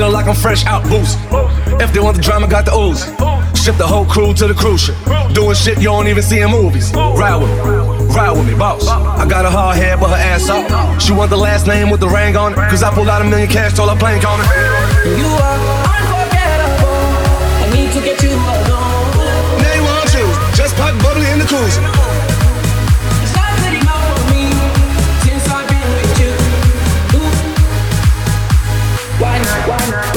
I'm fresh out boost. If they want the drama, got the ooze. Ship the whole crew to the cruise ship. Doing shit you don't even see in movies. Ride with me, ride with me, boss. I got a hard head, but her ass up. She want the last name with the ring on it. Cause I pulled out a million cash, told her plank on it. You are marijuana.